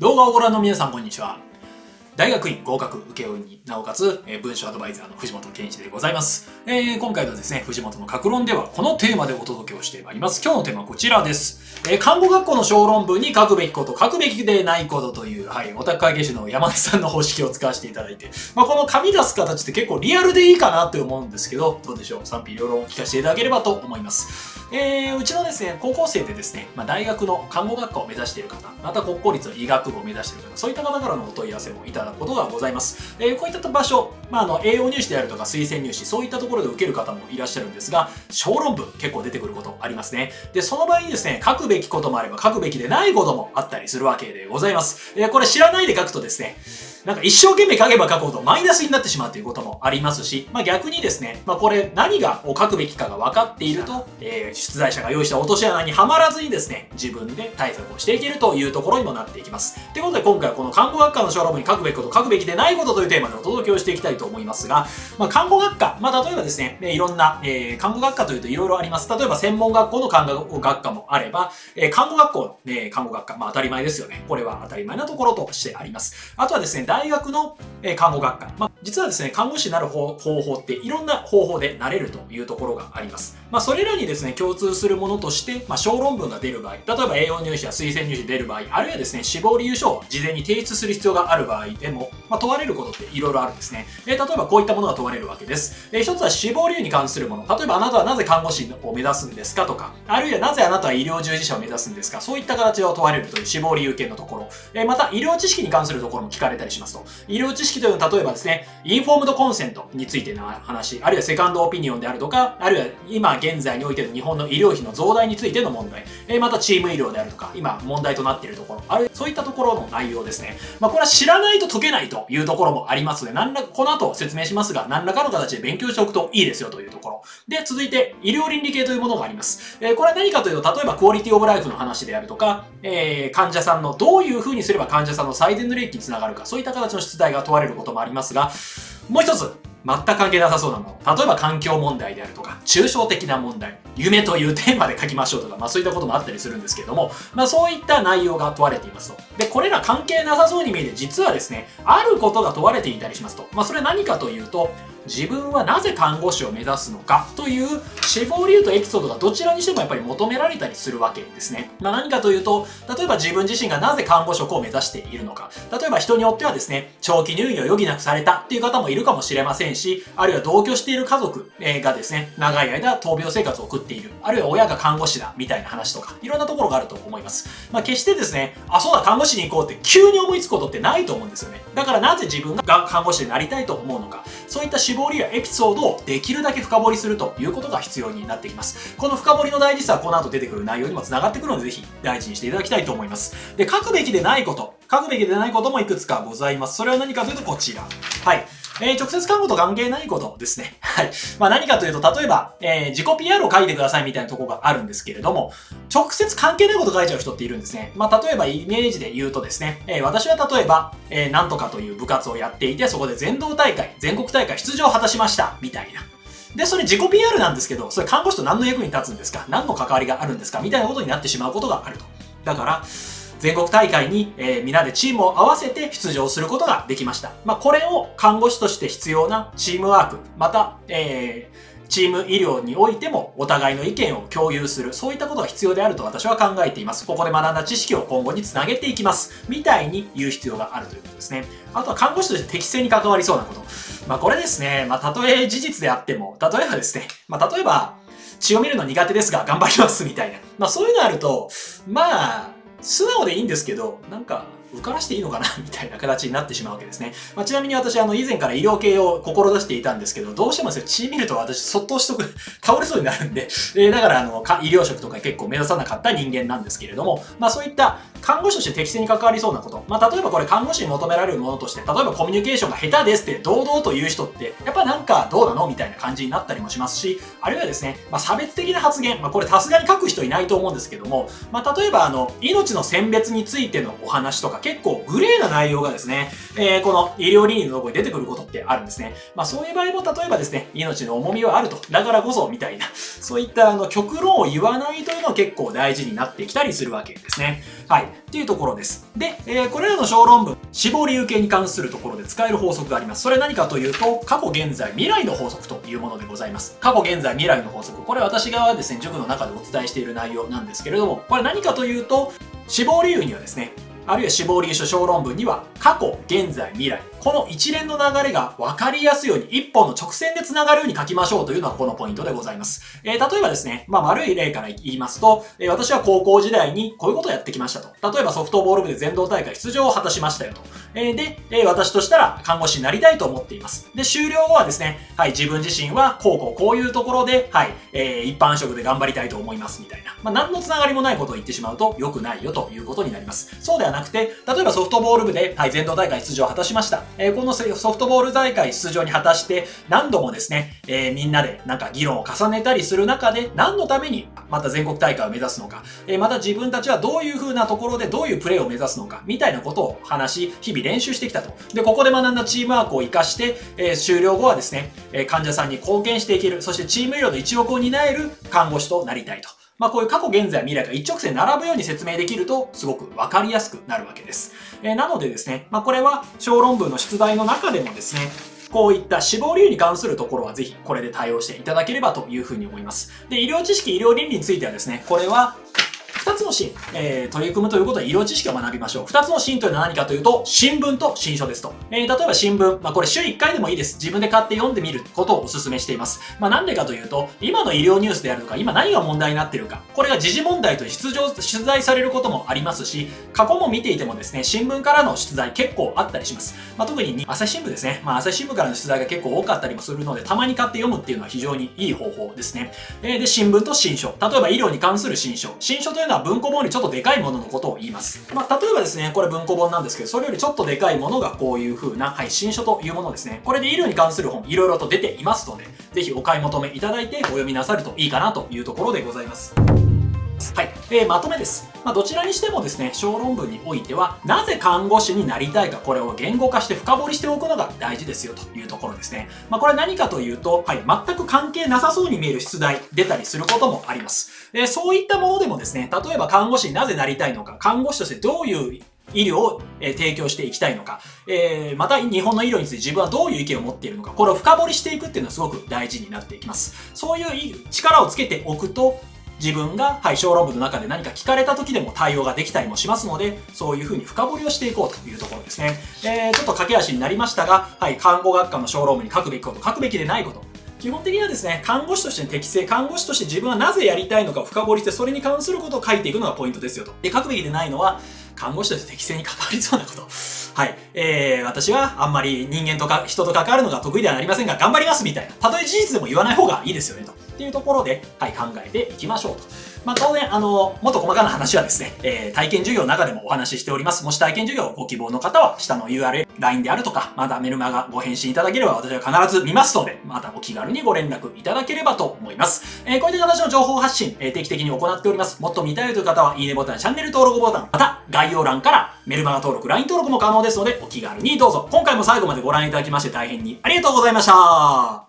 動画をご覧の皆さんこんにちは。大学院合格請負になおかつ、えー、文書アドバイザーの藤本健一でございます。えー、今回のですね、藤本の格論ではこのテーマでお届けをしてまいります。今日のテーマはこちらです。えー、看護学校の小論文に書くべきこと、書くべきでないことという、はい、オタク会計士の山根さんの方式を使わせていただいて、まあ、この紙出す形って結構リアルでいいかなって思うんですけど、どうでしょう？賛否両論を聞かせていただければと思います。えー、うちのですね、高校生でですね、まあ、大学の看護学科を目指している方、また国公立の医学部を目指している方、そういった方からのお問い合わせもいただくことがございます。えー、こういった場所、まあ、あの、栄養入試であるとか推薦入試、そういったところで受ける方もいらっしゃるんですが、小論文結構出てくることありますね。で、その場合にですね、書くべきこともあれば書くべきでないこともあったりするわけでございます。えー、これ知らないで書くとですね、なんか一生懸命書けば書くほどマイナスになってしまうということもありますし、まあ逆にですね、まあこれ何がを書くべきかが分かっていると、えー、出題者が用意した落とし穴にはまらずにですね、自分で対策をしていけるというところにもなっていきます。ということで今回はこの看護学科の小論文に書くべきこと、書くべきでないことというテーマでお届けをしていきたいと思いますが、まあ看護学科、まあ例えばですね、いろんな、えー、看護学科というといろいろあります。例えば専門学校の看護学科もあれば、えー、看護学校、えー、看護学科、まあ当たり前ですよね。これは当たり前なところとしてあります。あとはですね、大学の看護学科。まあ、実はですね、看護師になる方法っていろんな方法でなれるというところがあります。まあ、それらにですね、共通するものとして、まあ、小論文が出る場合、例えば栄養入試や推薦入試出る場合、あるいはですね、死亡理由書を事前に提出する必要がある場合でも、まあ、問われることっていろいろあるんですね。え、例えばこういったものが問われるわけです。えー、一つは死亡理由に関するもの。例えばあなたはなぜ看護師を目指すんですかとか、あるいはなぜあなたは医療従事者を目指すんですかそういった形を問われるという死亡理由系のところ。え、また医療知識に関するところも聞かれたりしますと。医療知識というのは例えばですね、インフォームドコンセントについての話、あるいはセカンドオピニオンであるとか、あるいは今現在においての日本の医療費の増大についての問題、えまたチーム医療であるとか、今問題となっているところ、あるいはそういったところの内容ですね。まあ、これは知らないと解けないというところもありますので、何ら、この後説明しますが、何らかの形で勉強しておくといいですよというところ。で、続いて、医療倫理系というものがあります。え、これは何かというと、例えばクオリティオブライフの話であるとか、え、患者さんのどういう風にすれば患者さんの最善の利益につながるか、そういったた形の出題が問われることもありますが、もう一つ、全く関係なさそうなもの。例えば環境問題であるとか、抽象的な問題、夢というテーマで書きましょうとか、まあそういったこともあったりするんですけども、まあそういった内容が問われていますと。で、これら関係なさそうに見えて、実はですね、あることが問われていたりしますと。まあそれは何かというと、自分はなぜ看護師を目指すのかという死亡理由とエピソードがどちらにしてもやっぱり求められたりするわけですね。まあ、何かというと、例えば自分自身がなぜ看護職を目指しているのか。例えば人によってはですね、長期入院を余儀なくされたっていう方もいるかもしれませんし、あるいは同居している家族がですね、長い間闘病生活を送っている。あるいは親が看護師だみたいな話とか、いろんなところがあると思います。まあ、決してですね、あ、そうだ、看護師に行こうって急に思いつくことってないと思うんですよね。だからなぜ自分が看護師でなりたいと思うのか。そういった死亡理由やエピソードをできるだけ深掘りするということが必要になってきます。この深掘りの大事さはこの後出てくる内容にも繋がってくるので、ぜひ大事にしていただきたいと思います。で、書くべきでないこと、書くべきでないこともいくつかございます。それは何かというとこちら。はい。えー、直接看護と関係ないことですね。はい。まあ何かというと、例えば、えー、自己 PR を書いてくださいみたいなとこがあるんですけれども、直接関係ないこと書いちゃう人っているんですね。まあ例えばイメージで言うとですね、えー、私は例えば、えー、なんとかという部活をやっていて、そこで全道大会、全国大会出場を果たしました、みたいな。で、それ自己 PR なんですけど、それ看護師と何の役に立つんですか？何の関わりがあるんですか？みたいなことになってしまうことがあると。だから、全国大会に、えー、皆でチームを合わせて出場することができました。まあ、これを看護師として必要なチームワーク、また、えー、チーム医療においてもお互いの意見を共有する、そういったことが必要であると私は考えています。ここで学んだ知識を今後につなげていきます。みたいに言う必要があるということですね。あとは看護師として適正に関わりそうなこと。まあこれですね、まあたとえ事実であっても、例えばですね、まあ例えば、血を見るの苦手ですが頑張りますみたいな。まあそういうのあると、まあ、素直でいいんですけど、なんか、受からしていいのかな？みたいな形になってしまうわけですね。まあ、ちなみに私、あの、以前から医療系を志していたんですけど、どうしてもですね、血見ると私、そっとしとく、倒れそうになるんで、えー、だから、あの、医療職とか結構目指さなかった人間なんですけれども、まあ、そういった看護師として適正に関わりそうなこと。まあ、例えばこれ看護師に求められるものとして、例えばコミュニケーションが下手ですって堂々と言う人って、やっぱなんかどうなの？みたいな感じになったりもしますし、あるいはですね、まあ、差別的な発言、まあ、これさすがに書く人いないと思うんですけども、まあ、例えばあの、命の選別についてのお話とか結構グレーな内容がですね、えー、この医療倫理のとこに出てくることってあるんですね。まあ、そういう場合も例えばですね、命の重みはあると。だからこそ、みたいな、そういったあの、極論を言わないというのは結構大事になってきたりするわけですね。はい。っていうところです。で、えーこれらの小論文、死亡理由系に関するところで使える法則があります。それは何かというと、過去、現在、未来の法則というものでございます。過去、現在、未来の法則。これ私がですね、塾の中でお伝えしている内容なんですけれども、これ何かというと、死亡理由にはですね、あるいは死亡理由書小論文には、過去、現在、未来。この一連の流れが分かりやすいように、一本の直線で繋がるように書きましょうというのがこのポイントでございます。えー例えばですね、まあ、悪い例から言いますと、えー私は高校時代にこういうことをやってきましたと。例えばソフトボール部で全道大会出場を果たしましたよと。えーで、え私としたら看護師になりたいと思っています。で、終了後はですね、はい、自分自身はこうこうこういうところで、はい、え一般職で頑張りたいと思いますみたいな。まあ、何のつながりもないことを言ってしまうと良くないよということになります。そうではなくて、例えばソフトボール部で、はい、全道大会出場を果たしました。えーこのソフトボール大会出場に果たして、何度もですね、えーみんなでなんか議論を重ねたりする中で、何のためにまた全国大会を目指すのか、えーまた自分たちはどういう風なところでどういうプレーを目指すのか、みたいなことを話し、日々練習してきたと。で、ここで学んだチームワークを活かして、えー終了後はですね、えー患者さんに貢献していける、そしてチーム医療の一翼を担える看護師となりたいと。まあこういう過去、現在、未来が一直線並ぶように説明できると、すごくわかりやすくなるわけです。えーなのでですね、まあこれは小論文の出題の中でもですね、こういった死亡理由に関するところはぜひこれで対応していただければというふうに思います。で、医療知識、医療倫理についてはですね、これは二つのシーン、えー取り組むということで医療知識を学びましょう。二つのシーンというのは何かというと、新聞と新書ですと。えー例えば新聞、まあこれ週1回でもいいです。自分で買って読んでみることをお勧めしています。まあなんでかというと、今の医療ニュースであるとか、今何が問題になっているか、これが時事問題と出場、取材されることもありますし、過去も見ていてもですね、新聞からの出題結構あったりします。まあ特に朝日新聞ですね。まあ朝日新聞からの出題が結構多かったりもするので、たまに買って読むっていうのは非常にいい方法ですね。えーで、新聞と新書。例えば医療に関する新書。新書というのは文庫本よりちょっとでかいもののことを言います。まあ例えばですね、これ文庫本なんですけど、それよりちょっとでかいものがこういう風な、はい、新書というものですね。これで医療に関する本、いろいろと出ていますので、ぜひお買い求めいただいてお読みなさるといいかなというところでございます。はい。えーまとめです。まあ、どちらにしてもですね、小論文においては、なぜ看護師になりたいか、これを言語化して深掘りしておくのが大事ですよというところですね。まあ、これ何かというと、はい、全く関係なさそうに見える出題、出たりすることもあります。えーそういったものでもですね、例えば看護師になぜなりたいのか、看護師としてどういう医療を提供していきたいのか、えーまた日本の医療について自分はどういう意見を持っているのか、これを深掘りしていくっていうのはすごく大事になっていきます。そういう力をつけておくと、自分が、はい、小論文の中で何か聞かれた時でも対応ができたりもしますので、そういうふうに深掘りをしていこうというところですね。えー、ちょっと駆け足になりましたが、はい、看護学科の小論文に書くべきこと、書くべきでないこと、基本的にはですね、看護師としての適正、看護師として自分はなぜやりたいのかを深掘りして、それに関することを書いていくのがポイントですよと。で、書くべきでないのは、看護師として適正に関わりそうなこと。はい。えー、私はあんまり人間とか人と関わるのが得意ではありませんが、頑張りますみたいな。たとえ事実でも言わない方がいいですよねと。っていうところで、はい、考えていきましょうと。まあ、当然、あの、もっと細かな話はですね、えー、体験授業の中でもお話ししております。もし体験授業をご希望の方は、下の URL、LINE であるとか、まだメルマガご返信いただければ私は必ず見ますので、またお気軽にご連絡いただければと思います。えー、こういった形の情報発信、えー定期的に行っております。もっと見たいという方は、いいねボタン、チャンネル登録ボタン、また、概要欄からメルマガ登録、LINE 登録も可能ですので、お気軽にどうぞ。今回も最後までご覧いただきまして大変にありがとうございました。